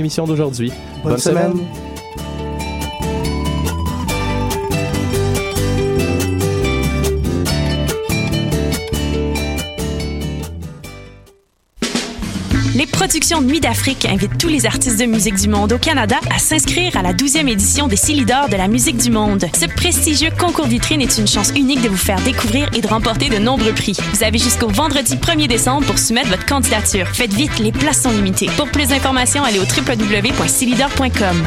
Émission d'aujourd'hui. Bonne, semaine. Les productions Nuit d'Afrique invitent tous les artistes de musique du monde au Canada à s'inscrire à la 12e édition des Silidor de la musique du monde. Ce prestigieux concours vitrine est une chance unique de vous faire découvrir et de remporter de nombreux prix. Vous avez jusqu'au vendredi 1er décembre pour soumettre votre candidature. Faites vite, les places sont limitées. Pour plus d'informations, allez au www.silidor.com.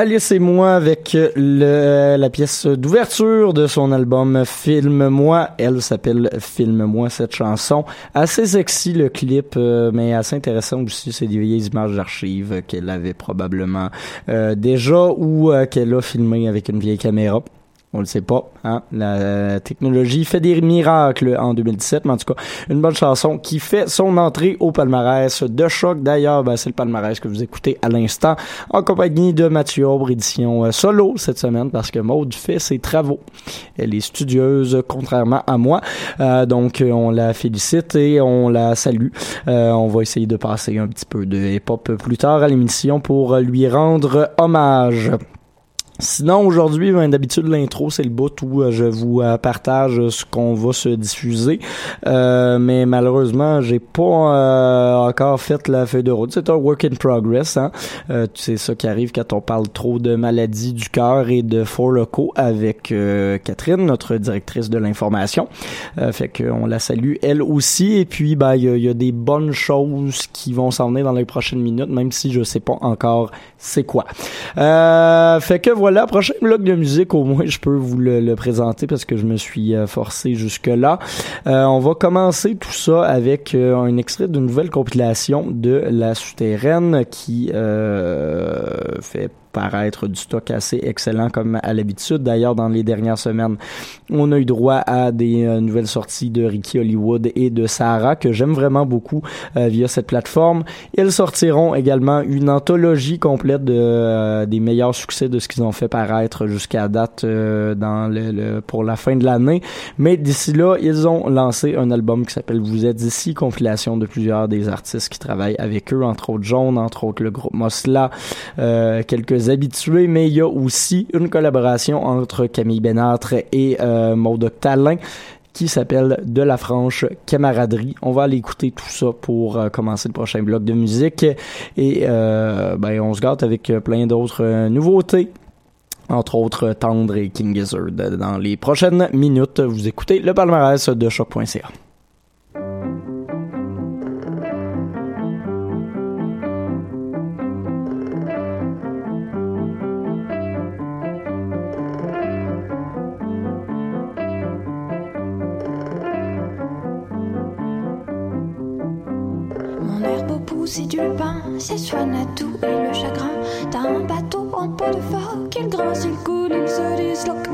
Alice et moi avec le, la pièce d'ouverture de son album Filme-moi. Elle s'appelle Filme-moi, cette chanson. Assez sexy le clip, euh, mais assez intéressant aussi. C'est des vieilles images d'archives qu'elle avait probablement euh, déjà ou euh, qu'elle a filmé avec une vieille caméra. On le sait pas, hein. La technologie fait des miracles en 2017, mais en tout cas, une bonne chanson qui fait son entrée au palmarès de choc. D'ailleurs, ben, c'est le palmarès que vous écoutez à l'instant en compagnie de Mathieu Aubre, édition euh, solo cette semaine parce que Maude fait ses travaux. Elle est studieuse, contrairement à moi. Euh, donc, on la félicite et on la salue. Euh, on va essayer de passer un petit peu de hip-hop plus tard à l'émission pour lui rendre hommage. Sinon, aujourd'hui, ben, d'habitude, l'intro, c'est le bout où euh, je vous euh, partage ce qu'on va se diffuser. Euh, mais malheureusement, j'ai pas encore fait la feuille de route. C'est un work in progress. Hein? c'est ça qui arrive quand on parle trop de maladies du cœur et de four locaux avec Catherine, notre directrice de l'information. fait qu'on la salue, elle aussi. Et puis, ben, il y, a des bonnes choses qui vont s'en venir dans les prochaines minutes, même si je sais pas encore c'est quoi. fait que voilà voilà, prochain bloc de musique, au moins je peux vous le, présenter parce que je me suis euh, forcé jusque-là. Euh, on va commencer tout ça avec euh, un extrait d'une nouvelle compilation de La Souterraine qui fait paraître du stock assez excellent comme à l'habitude. D'ailleurs, dans les dernières semaines, on a eu droit à des euh, nouvelles sorties de Ricky Hollywood et de Sarah que j'aime vraiment beaucoup euh, via cette plateforme. Ils sortiront également une anthologie complète de, euh, des meilleurs succès de ce qu'ils ont fait paraître jusqu'à date dans le, pour la fin de l'année. Mais d'ici là, ils ont lancé un album qui s'appelle Vous êtes ici, compilation de plusieurs des artistes qui travaillent avec eux, entre autres Jaune, entre autres le groupe Mosla, quelques habitués, mais il y a aussi une collaboration entre Camille Benâtre et euh, Maud Talin qui s'appelle De la franche camaraderie. On va aller écouter tout ça pour euh, commencer le prochain bloc de musique et euh, ben, on se gâte avec plein d'autres euh, nouveautés entre autres Tendre et King Gizzard. Dans les prochaines minutes, vous écoutez le palmarès de choc.ca. c'est du pain, c'est soigne à tout et le chagrin. T'as un bateau en peau de phoque, il grince, il coule, il se disloque.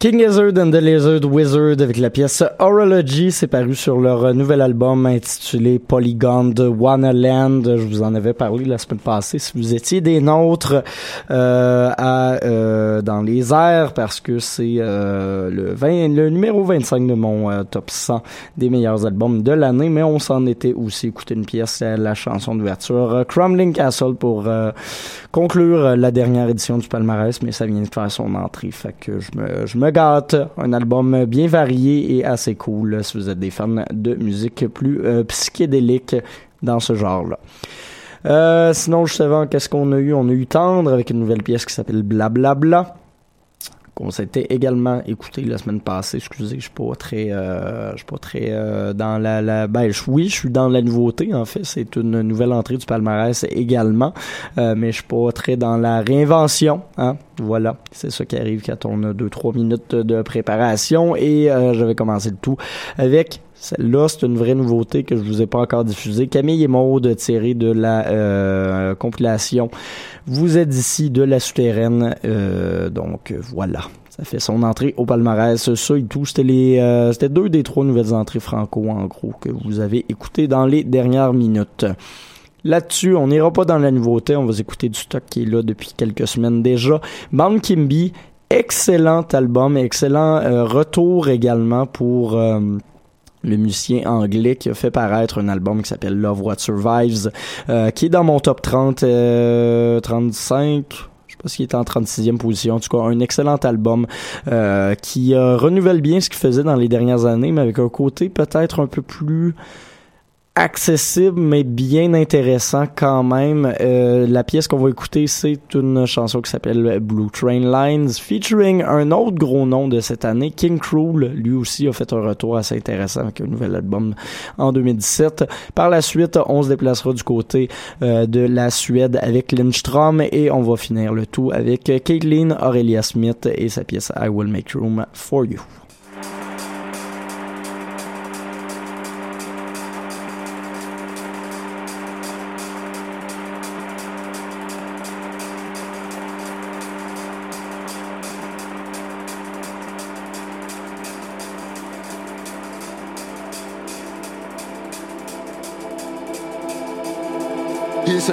King Gizzard and the Lizard Wizard avec la pièce Horology, c'est paru sur leur nouvel album intitulé Polygon de Land. Je vous en avais parlé la semaine passée. Si vous étiez des nôtres euh, à euh, dans les airs, parce que c'est euh, le 20, le numéro 25 de mon euh, top 100 des meilleurs albums de l'année, mais on s'en était aussi écouté une pièce, la chanson d'ouverture Crumbling Castle pour conclure la dernière édition du palmarès, mais ça vient de faire son entrée, fait que je me je me Un album bien varié et assez cool si vous êtes des fans de musique plus euh, psychédélique dans ce genre-là. Euh, sinon, juste avant, qu'est-ce qu'on a eu? On a eu Tendre avec une nouvelle pièce qui s'appelle Blablabla. Qu'on s'était également écouté la semaine passée. Excusez, je suis pas très, euh, je suis pas très euh, dans la, la ben oui, je suis dans la nouveauté en fait. C'est une nouvelle entrée du palmarès également, euh, mais je suis pas très dans la réinvention. Hein? Voilà, c'est ça qui arrive quand on a deux trois minutes de préparation et euh, je vais commencer le tout avec celle-là, c'est une vraie nouveauté que je vous ai pas encore diffusée. Camille et Maud tiré de la euh, compilation Vous êtes ici de la souterraine. Euh, donc voilà. Ça fait son entrée au palmarès. Ça et tout, c'était les euh, c'était deux des trois nouvelles entrées franco en gros que vous avez écoutées dans les dernières minutes. Là-dessus, on n'ira pas dans la nouveauté, on va écouter du stock qui est là depuis quelques semaines déjà. Band Kimby, excellent album, excellent retour également pour le musicien anglais qui a fait paraître un album qui s'appelle Love What Survives, euh, qui est dans mon top 30, euh, 35, je sais pas s'il est en 36e position. En tout cas, un excellent album euh, qui euh, renouvelle bien ce qu'il faisait dans les dernières années, mais avec un côté peut-être un peu plus accessible mais bien intéressant quand même. Euh, la pièce qu'on va écouter, c'est une chanson qui s'appelle Blue Train Lines, featuring un autre gros nom de cette année, King Cruel. Lui aussi a fait un retour assez intéressant avec un nouvel album en 2017. Par la suite, on se déplacera du côté euh, de la Suède avec Lindstrom et on va finir le tout avec Caitlin Aurelia Smith et sa pièce I Will Make Room for You.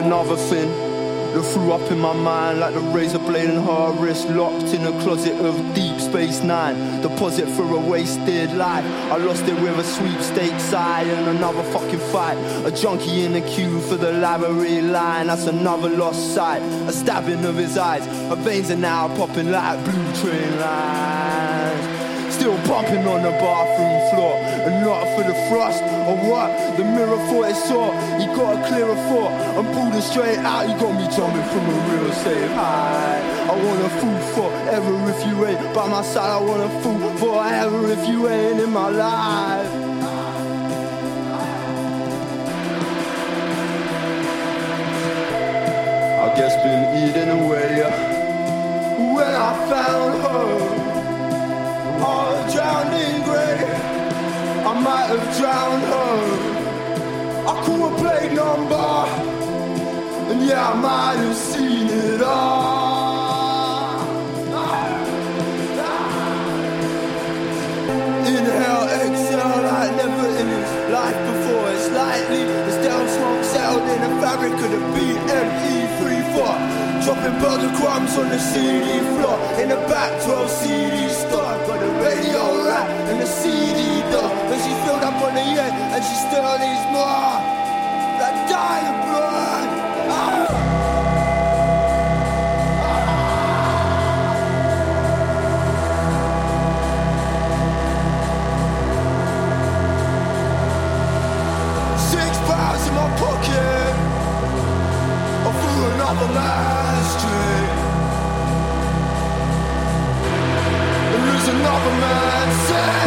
Another thing that threw up in my mind like the razor blade in her wrist, locked in a closet of Deep Space Nine. Deposit for a wasted life. I lost it with a sweepstakes eye and another fucking fight. A junkie in the queue for the library line. That's another lost sight. A stabbing of his eyes. Her veins are now popping like blue train lines. Still bumping on the bathroom floor. For the thrust or what? The mirror thought it saw. He got a clearer thought. I'm pulling straight out. You got me jumping from a real safe high. I want a fool forever if you ain't by my side. I want a fool forever if you ain't in my life. I guess been eating away when I found her all drowned in grey. I might have drowned her. I could have played number, and yeah, I might have seen it all. Inhale, exhale, like never in his life before. It's lightly, it's down smoke settled in the fabric of the BME34. Dropping burger crumbs on the CD floor In the back 12 CD store Got the radio rack and the CD door But she filled up on the end and she still needs more That blood. Ah. Six pounds in my pocket. Or through another man another man's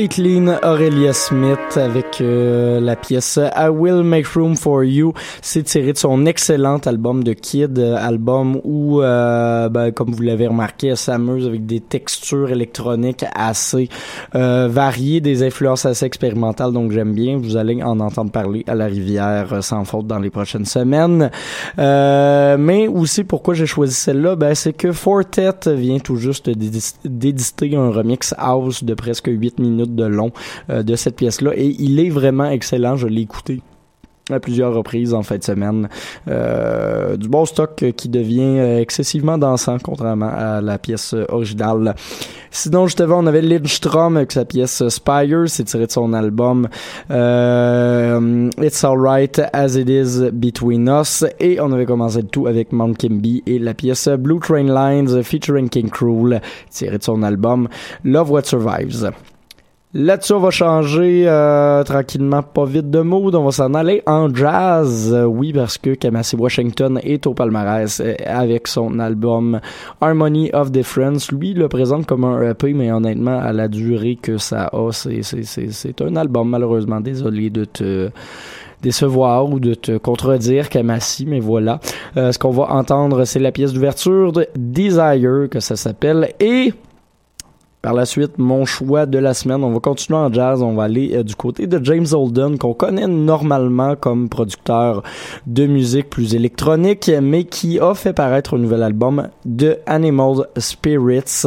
Caitlin Aurelia Smith avec euh, la pièce I Will Make Room for You. C'est tiré de son excellent album de Kid, euh, album où, euh, ben, comme vous l'avez remarqué, elle s'amuse avec des textures électroniques assez variées, des influences assez expérimentales, donc j'aime bien. Vous allez en entendre parler à la rivière sans faute dans les prochaines semaines. mais aussi, pourquoi j'ai choisi celle-là, ben, c'est que Fortet vient tout juste d'éditer un remix house de presque 8 minutes de long euh, de cette pièce-là. Et il est vraiment excellent. Je l'ai écouté à plusieurs reprises en fin de semaine. Euh, du bon stock qui devient euh, excessivement dansant, contrairement à la pièce originale. Sinon, juste avant, on avait Lindstrom avec sa pièce Spire, c'est tiré de son album It's Alright As It Is Between Us. Et on avait commencé le tout avec Mount Kimby et la pièce Blue Train Lines featuring King Cruel, tiré de son album Love What Survives. Là-dessus, on va changer euh, tranquillement, pas vite de mode. On va s'en aller en jazz. Euh, oui, parce que Kamasi Washington est au palmarès euh, avec son album Harmony of Difference. Lui, le présente comme un EP, mais honnêtement, à la durée que ça a, c'est un album, malheureusement. Désolé de te décevoir ou de te contredire, Kamasi, mais voilà. ce qu'on va entendre, c'est la pièce d'ouverture de Desire, que ça s'appelle, et... Par la suite, mon choix de la semaine, on va continuer en jazz, on va aller euh, du côté de James Holden, qu'on connaît normalement comme producteur de musique plus électronique, mais qui a fait paraître un nouvel album de Animal Spirits.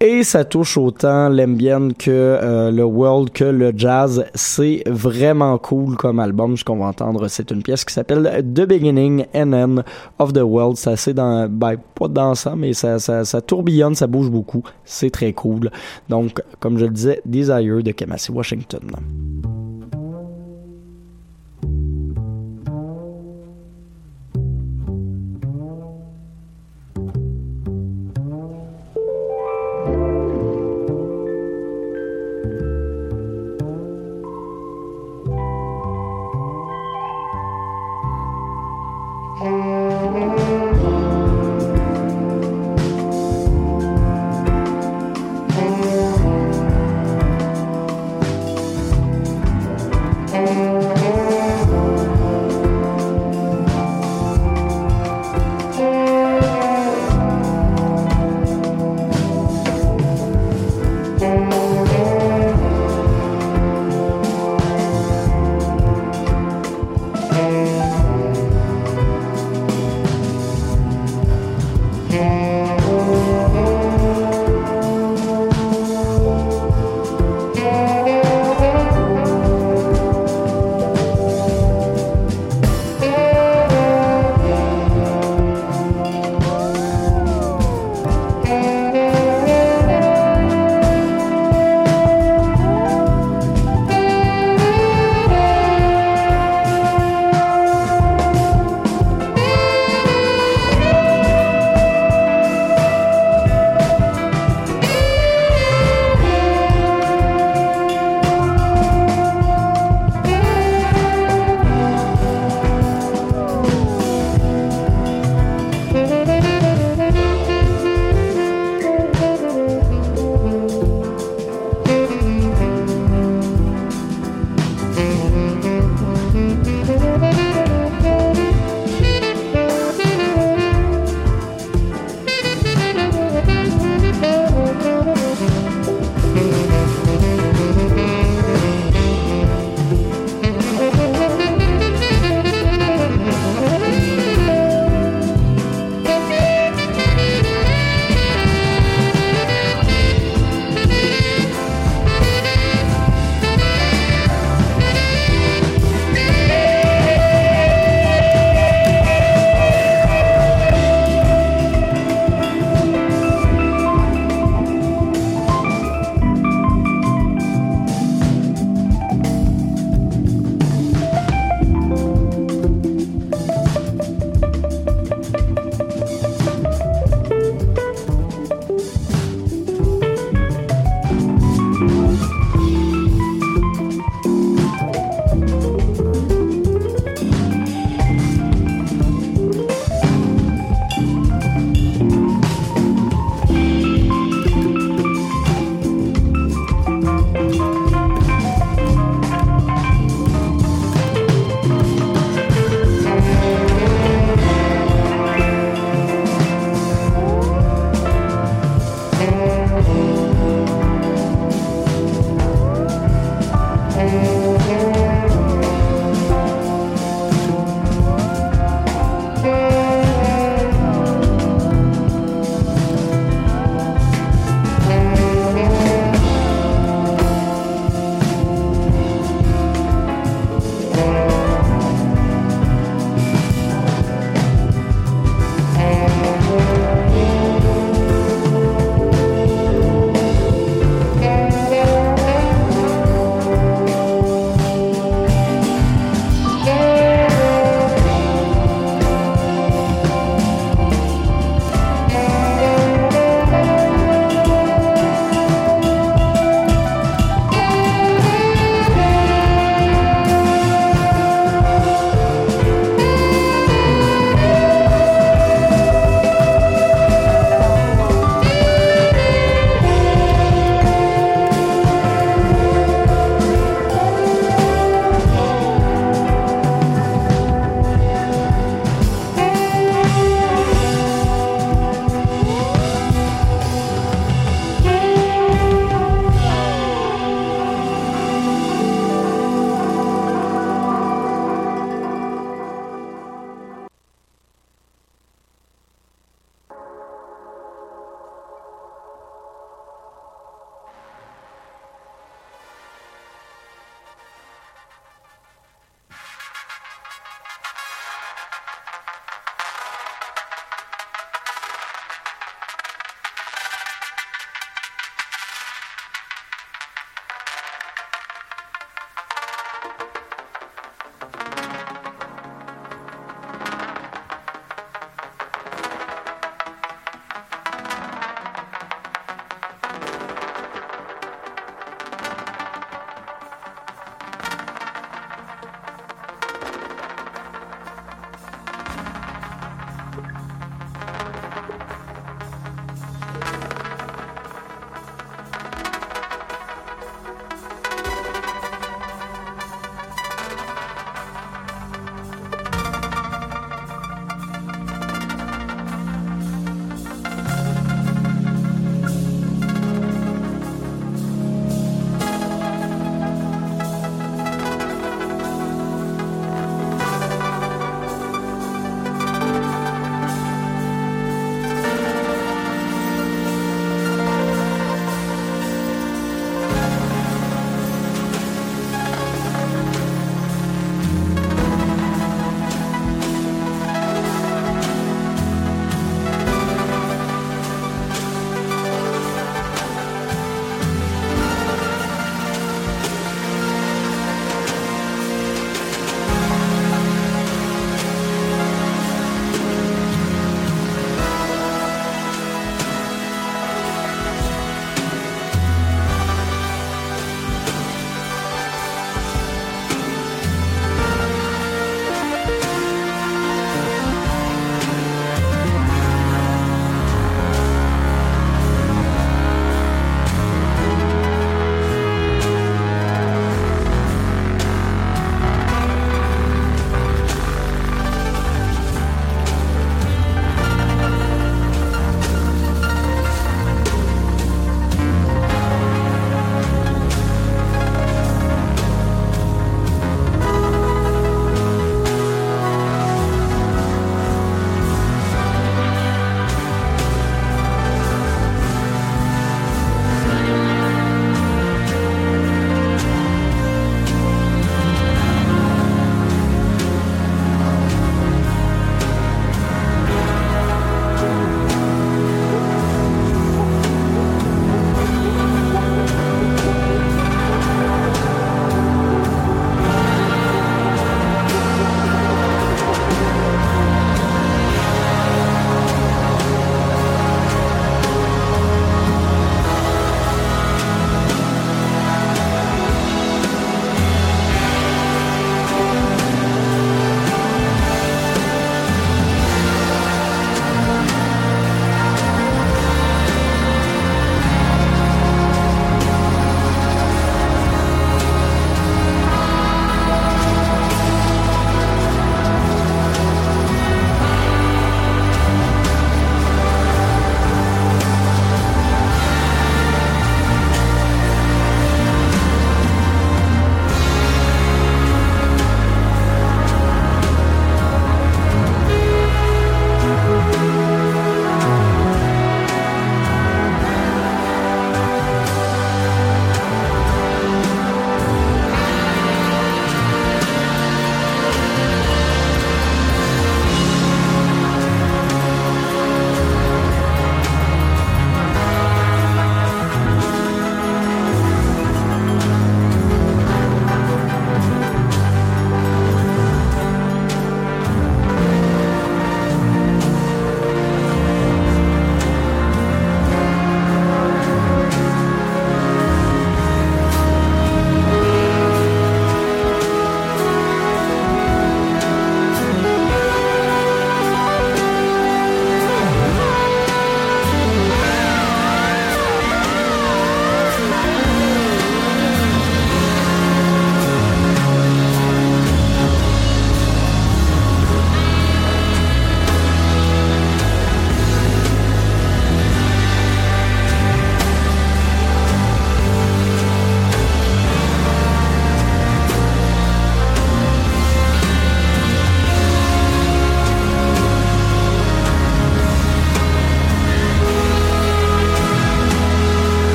Et ça touche autant l'ambiance que euh, le world que le jazz. C'est vraiment cool comme album. Ce qu'on va entendre, c'est une pièce qui s'appelle The Beginning and End of the World. C'est assez dans, ben, pas dansant, mais ça, ça, ça tourbillonne, ça bouge beaucoup. C'est très cool. Donc, comme je le disais, Desire de Kamasi Washington.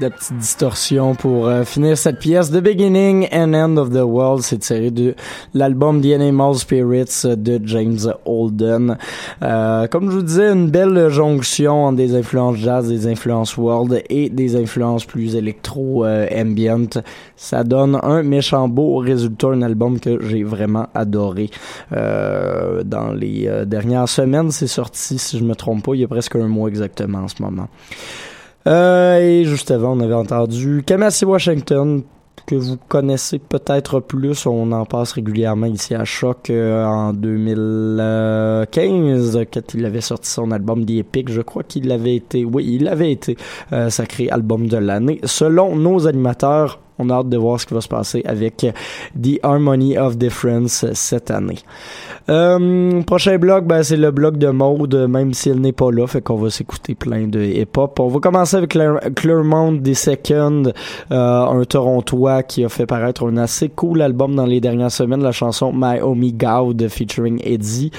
De petite distorsion pour euh, finir cette pièce. The Beginning and End of the World, c'est tiré de l'album The Animal Spirits de James Holden. Euh, comme je vous disais, une belle jonction entre des influences jazz, des influences world et des influences plus électro-ambient. Ça donne un méchant beau résultat, un album que j'ai vraiment adoré. Euh, dans les euh, dernières semaines, c'est sorti, si je me trompe pas, il y a presque un mois exactement en ce moment. Euh, et juste avant, on avait entendu Kamasi Washington, que vous connaissez peut-être plus. On en passe régulièrement ici à Choc euh, en 2015, quand il avait sorti son album The Epic. Je crois qu'il avait été, oui, il avait été euh, sacré album de l'année. Selon nos animateurs, on a hâte de voir ce qui va se passer avec The Harmony of Difference cette année. Euh, prochain blog, ben, c'est le blog de Maude, même si elle n'est pas là, fait qu'on va s'écouter plein de hip-hop. On va commencer avec Claremont des Second, euh, un Torontois qui a fait paraître un assez cool album dans les dernières semaines, la chanson My Homie God featuring Eddie.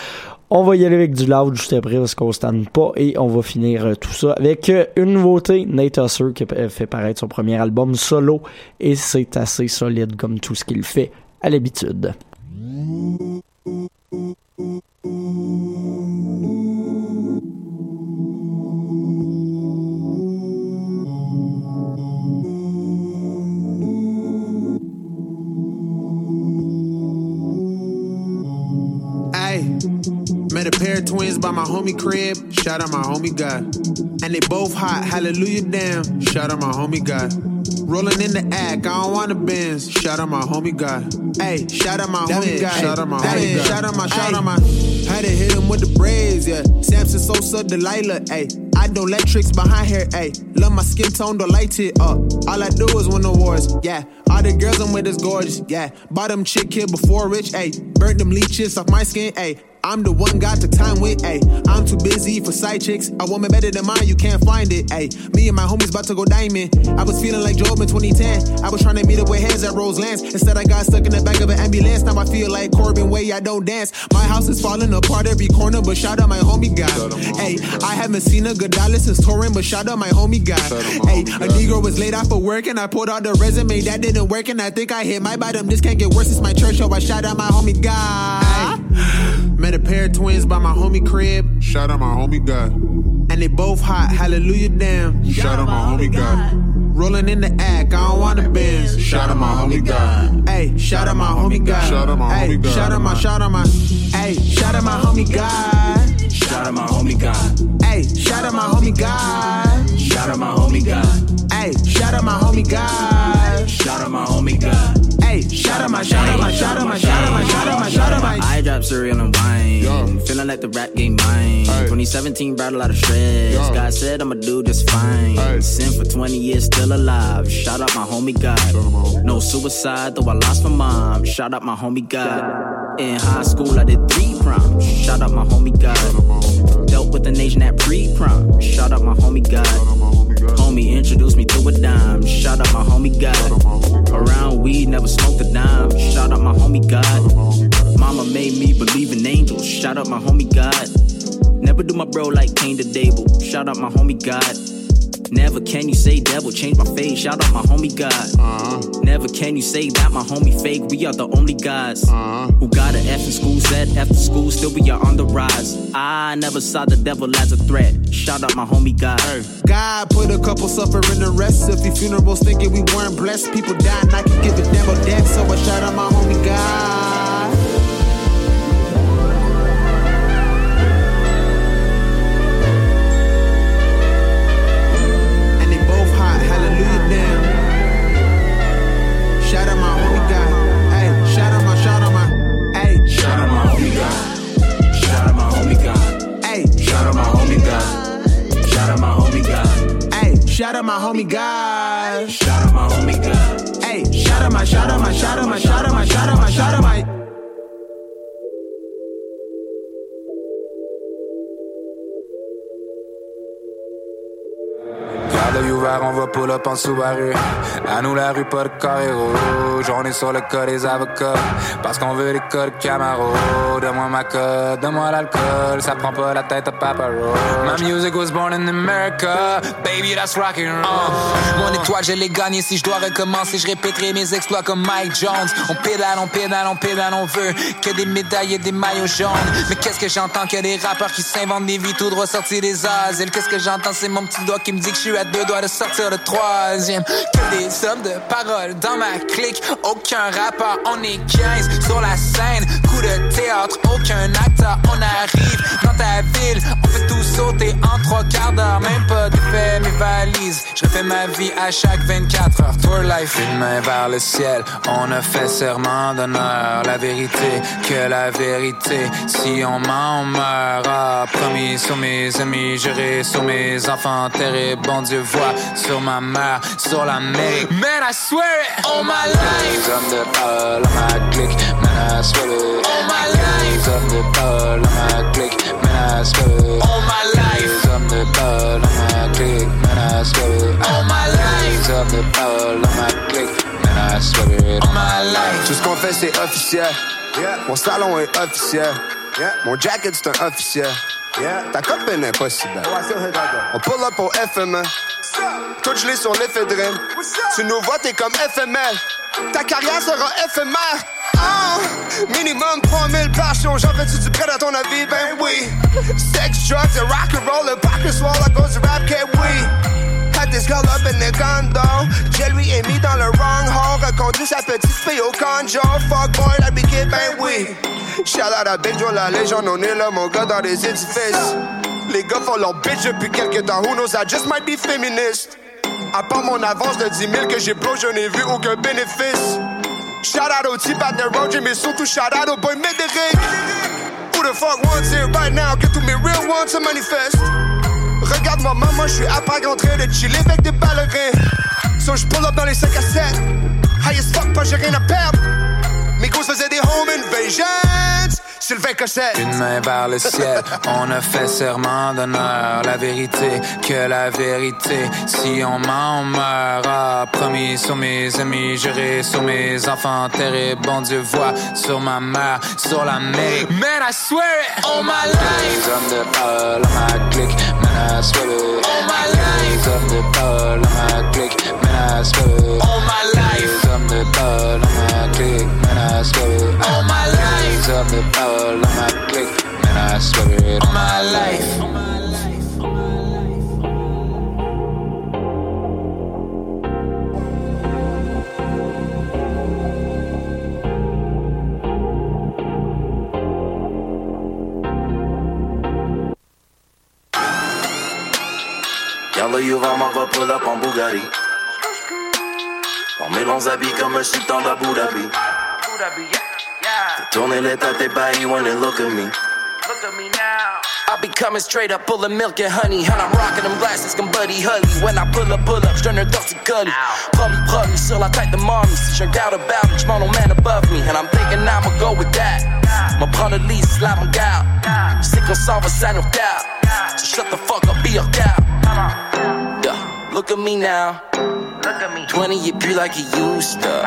On va y aller avec du loud juste après parce qu'on se pas et on va finir euh, tout ça avec euh, une nouveauté, Nate Husser qui a fait paraître son premier album solo et c'est assez solide comme tout ce qu'il fait à l'habitude. A pair of twins by my homie crib. Shout out my homie God. And they both hot. Hallelujah, damn. Shout out my homie God. Rolling in the act, I don't want to Benz. Shout out my homie God. Hey, shout out my homie God. Shout out my homie God. Shout out my, shout out my. Had to hit him with the braids, yeah. Samson Sosa, Delilah, hey. I don't let tricks behind here, hey. Love my skin tone, don't light it up. All I do is win awards, yeah. All the girls I'm with is gorgeous, yeah. Bottom chick here before rich, hey. Burnt them leeches off my skin, hey. I'm the one got the time with, ayy. I'm too busy for side chicks. A woman better than mine, you can't find it, ayy. Me and my homies about to go diamond. I was feeling like Job in 2010. I was trying to meet up with hands at Rose Roselands. Instead, I got stuck in the back of an ambulance. Now I feel like Corbin Way, I don't dance. My house is falling apart every corner, but shout out my homie guy. Ayy, I haven't seen a good dollar since touring, but shout out my homie guy. Ayy, a Negro was laid out for work and I pulled out the resume that didn't work, and I think I hit my bottom. This can't get worse. It's my church, so I shout out my homie guy. Met a pair of twins by my homie crib. Shout out my homie God. And they both hot. Hallelujah, damn. Shout out my homie God. Rolling in the act, I don't want to Benz. Shout out my homie God. Hey, shout out my homie God. Shout out my homie God. Shout out my, shout out my. Hey, shout out my homie God. Shout out my homie God. Hey, shout out my homie God. Shout out my homie God. Hey, shout out my homie God. Shout out my homie God. Hey, shout out my, shout out my, shout out my, shout out my, shout out my, shout out my. I drop cereal and wine. Yo. Feeling like the rap game mine. Hey. 2017 brought a lot of stress. Yo. God said I'ma do just fine. Hey. Sin for 20 years, still alive. Shout out my homie God. No suicide, though I lost my mom. Shout out my homie God. In high school, I did three proms. Shout out my homie God. Dealt with the nation at pre-prom. Shout out my homie God. Homie introduced me to a dime. Shout out my homie God. Around weed, never smoked a dime. Shout out my homie God. Mama made me believe in angels. Shout out my homie God. Never do my bro like Cain to Dable. Shout out my homie God. Never can you say devil, change my face. Shout out my homie God. Uh-huh. Never can you say that my homie fake. We are the only guys uh-huh. who got an F in school, said after school, still we are on the rise. I never saw the devil as a threat. Shout out my homie God. Hey. God put a couple suffering the rest. If your funerals thinking we weren't blessed, people dying, I can give a damn of death. So I shout out my homie God. Shout out my homie God. Shout out my homie God. Hey, shout out my, shout out my, shout out my, shout out my, shout out my, shout out my. Pull up en Subaru. À nous la rue, pas de carré rouge. On est sur le cas des avocats. Parce qu'on veut les codes Camaro. Donne-moi ma code, donne-moi l'alcool. Ça prend pas la tête à Papa Roach. My music was born in America. Baby, that's rockin' roll. mon étoile, je l'ai gagné. Si je dois recommencer, je répéterai mes exploits comme Mike Jones. On pédale, on pédale, on pédale, on veut que des médailles et des maillots jaunes. Mais qu'est-ce que j'entends que des rappeurs qui s'inventent des vies tout droit sortis des asiles. Qu'est-ce que j'entends, c'est mon petit doigt qui me dit que je suis à deux doigts de sortir le troisième. Que des hommes de parole dans ma clique. Aucun rappeur, on est 15 sur la scène. Coup de théâtre, aucun acteur, on arrive dans ta ville. On fait tout sauter en trois quarts d'heure, même pas de fait mes valises. Je refais ma vie à chaque 24 heures. Tour life, une main vers le ciel. On a fait serment d'honneur. La vérité, que la vérité. Si on ment, on meurt. Ah, promis sur mes amis, juré sur mes enfants. Terre bon Dieu voit sur ma mère, sur la mer. Man, I swear it, all my life. Hommes de parole à ma clique, man, I swear it. All my life. Hommes de parole à ma clique, man, I swear it. All my life. Hommes de parole à ma clique, man, I swear it. All my life. Hommes de parole à ma clique, man, I swear it. All my life. Tout ce qu'on fait, c'est officiel. Mon salon est officiel. Mon jacket, c'est un officiel. Ta copine si belle. On pull up au FME. Tout gelé sur l'éphédrine. Tu nous vois, t'es comme FML. Ta carrière sera éphémère. Ah, minimum 3000 par show. J'en fais-tu du prêt à ton avis? Ben oui. Sex, drugs et rock and roll. Le à cause du rap, que oui? This girl up in the condo. J'ai lui est mis dans le wrong hole. Reconduit sa petite fille au conjo. Fuck boy, la kid, ben oui. Shout out à Big Joe, la légende. On est là, mon gars, dans les édifices. Les gars font leur bitch depuis quelques temps. Who knows, I just might be feminist. À part mon avance de 10 000 que j'ai blow, je n'ai vu aucun bénéfice. Shout out au type at the road, mais surtout shout out au boy Médéric. Who the fuck wants it right now? Get to me real ones to manifest. Regarde-moi, maman, je suis après en train de chiller avec des ballerins. So je pull up dans les 5 à 7. High as fuck, pas j'ai rien à perdre. Mes gosses faisaient des home invasions. Sylvain Cossette. Une main vers le ciel, on a fait serment d'honneur. La vérité, que la vérité. Si on ment, on meurt. Ah, promis sur mes amis, juré sur mes enfants. Terre bon Dieu voit sur ma mère, sur la mer. Man, I swear it, all my life. Hommes de à ma clique, man, I swear it. All my life. Hommes de à ma clique, man, I swear it. All my life. Hommes de à ma clique, man, I swear it. All my life. Man, I swear it. All my life. Y'a le Yuva m'en va pull up en Bugatti. On met longs habits comme un sultan d'Abu Dhabi. that be? Yeah. So let that they wanna look at me. Look at me now. I be coming straight up, full of milk and honey. And I'm rocking them glasses, can buddy hully. When I pull up, pull up, strainer to and gully. Pubby, pubby, still I take the mommy. Check out about it, mono man above me. And I'm thinking I'ma go with that. My pun at least, slap him out. Sick on solve a sign of doubt. So shut the fuck up, be a cow. Yeah, look at me now. 20, it be like he used to.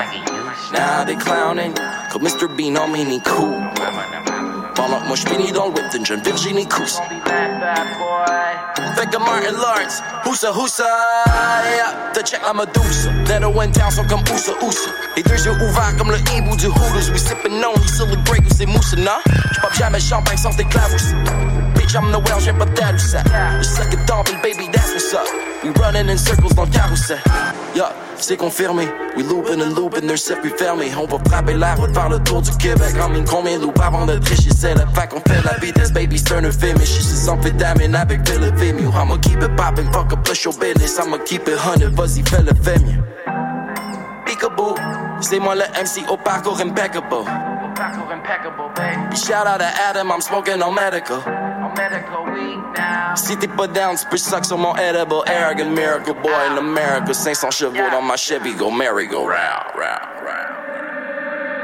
Now they clowning. Cause Mr. Bean on me, he cool. Vanop må spinne i dag with en Virginie Koos. Think of Martin Lawrence, Husa Husa. Yeah, the check I'm a doosa. Then I went down, so come Usa Usa. there's your uvac, I'm the evil to hooters. We sippin' on, he celebrate, we say Musa, nah. Pop jam and champagne, sans des clavers. Bitch, I'm the well, j'ai pas d'air ça. Le sac est dumping, baby, that's what's up. We running in circles dans le carrousel. Yeah, c'est confirmé. We looping and looping, their circuit fermé. On va frapper la route faire le tour du Québec. En mine combien loop avant de tricher, c'est le fait qu'on fait la vitesse, baby, turn a film. Et j'suis amphétamine avec Phil Vimeo. I'ma keep it poppin', fuck up, push your business. I'ma keep it hundred, vas-y, fais le fait mieux. Peekaboo, c'est moi le MC au parcours impeccable. Puis shout out to Adam, I'm smoking on medical. Si t'es pas down, tu peux sac sur mon edible Arrogant miracle boy in America. 500 chevaux dans ma Chevy, go merry go round, round, round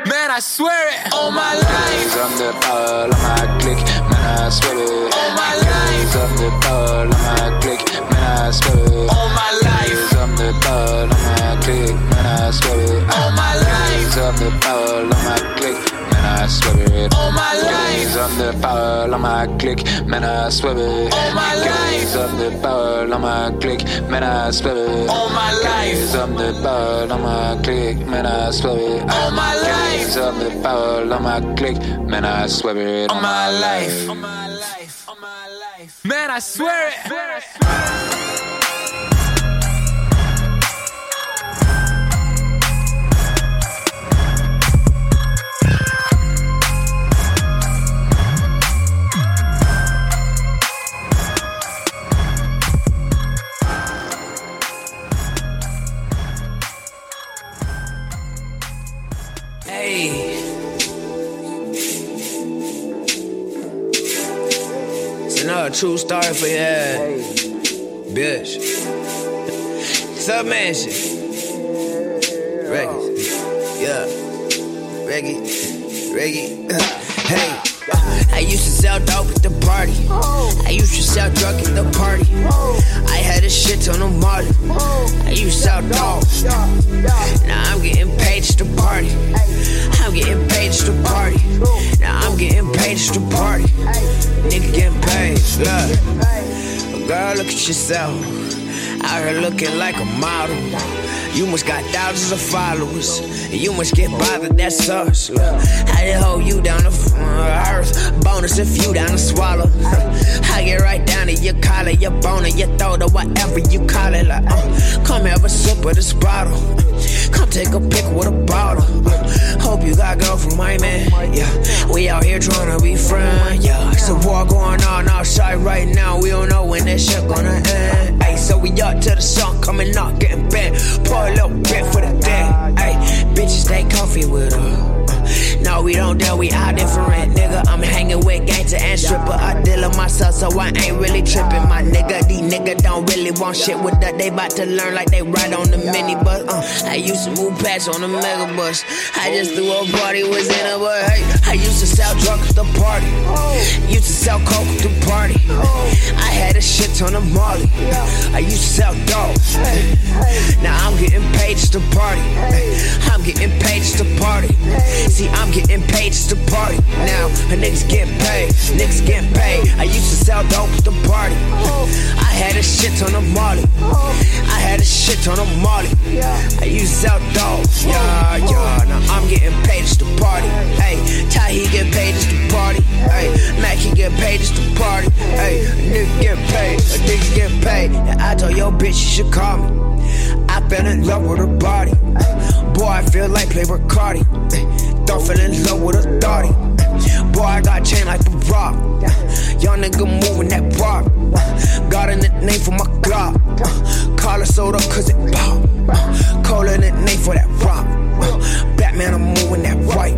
Man, I swear it, all my life. I'm the pole of my clique, man, I swear it. All my life. I'm the pole of my clique, man, I swear it. All my life. I'm the pole of my click, man, I swear it. All my life. I'm the of my clique swear. All my life. on the power on my click man i swear it All my life. on the power on my click man i swear it All my life. on the power on my click man i swear it All my life. on des hommes de parole en clique, menace, baby. All my life. All my life. Man, I swear it. Man, I swear it. It's another true story for you. Bitch. Submansion. Reggie. Yeah. Reggie. Reggie. hey. I used to sell dope at the party. Oh. I used to sell drug at the party. Oh. I had a shit ton of Molly. Oh. I used to sell dope. Girl, look at yourself. Out here looking like a model. You must got thousands of followers. You must get bothered, that sucks. Look, I just hold you down to earth. Bonus if you down to swallow. I get right down to your collar, your bone, or your throat, or whatever you call it. Like, uh, come have a sip of this bottle. Come take a pic with a bottle. Hope you got girl from my man. Yeah, we out here trying to be friends. Yeah, it's a war going on outside right now. We don't know when this shit gonna end. Ay, so we up to the sun coming out, getting bent. Pour a little bit for the day. Ay, bitches stay comfy with her. No, we don't deal, we all different, nigga. I'm hanging with gangster and stripper. I deal with myself, so I ain't really tripping. My nigga, these niggas don't really want shit with that. They about to learn like they ride on the minibus. Uh, I used to move past on the mega bus. I just threw a party, was in a but hey, I used to sell drugs at the party. Used to sell coke at the party. I had a shit ton of Molly. I used to sell dope. Now I'm getting paid to party. I'm getting paid to party. See, I'm getting paid just to party. Now a niggas getting paid. Niggas getting paid. I used to sell dope the party. I had a shit ton of Molly. I had a shit ton of Molly. I used to sell dope. Yeah, yeah. Now I'm getting paid just to party. Hey, he get paid just to party. Hey, Mac he get paid just to party. Hey, nigga get paid. A nigga get paid. And I told your bitch you should call me. I fell in love with her body. Boy, I feel like play Cardi. Don't fell in love with her thotty. Boy, I got chain like a rock. Young nigga moving that rock. Got a nickname for my Glock. Call it soda cause it pop. Call it a name for that rock. Batman, I'm moving that right.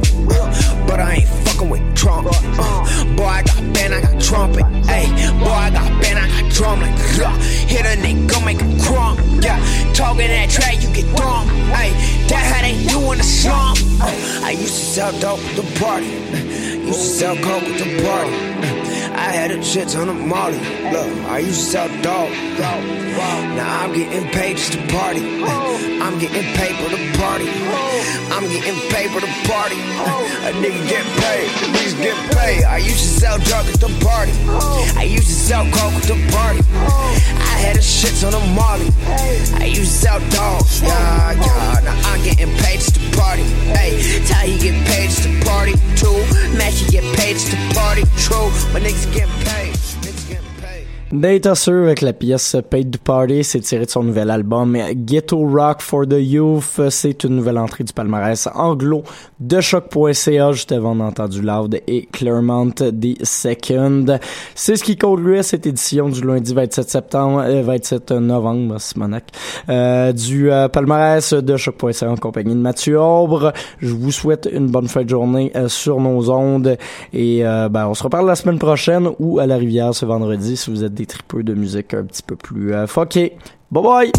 But I ain't fucking with Trump. Uh, boy, I got band, I got trumpet. Hey, boy, I got band, I got drum like yeah. Hit a nigga, make him crump. Yeah, talking that track, you get dumb. Hey, that how they do in the slum. Uh, I used to sell dope at the party. Used to sell coke at the party. Uh, I had a shit ton of Molly. Look, I used to sell dope. Now I'm getting paid to party. I'm getting paid for the party. I'm getting paid for the party. A nigga get paid. Niggas get paid. I used to sell drugs at the party. I used to sell coke at the party. I had a shit ton of Molly. I used to sell dogs. Yeah, yeah. Now I'm getting paid to party. Hey, Ty he get paid to party too. Mac he get paid to party. True, my niggas get paid. Data Sur avec la pièce Paid to Party, c'est tiré de son nouvel album Ghetto Rock for the Youth. C'est une nouvelle entrée du palmarès anglo de choc.ca. Juste avant, on entendu Loud et Claremont des Second. C'est ce qui conclut cette édition du lundi 27 septembre, euh, 27 novembre, Simonac, euh, du euh, palmarès de choc.ca en compagnie de Mathieu Aubre. Je vous souhaite une bonne fin de journée euh, sur nos ondes et euh, ben, on se reparle la semaine prochaine ou à la rivière ce vendredi si vous êtes des tripeux de musique un petit peu plus euh, fucké. Bye bye!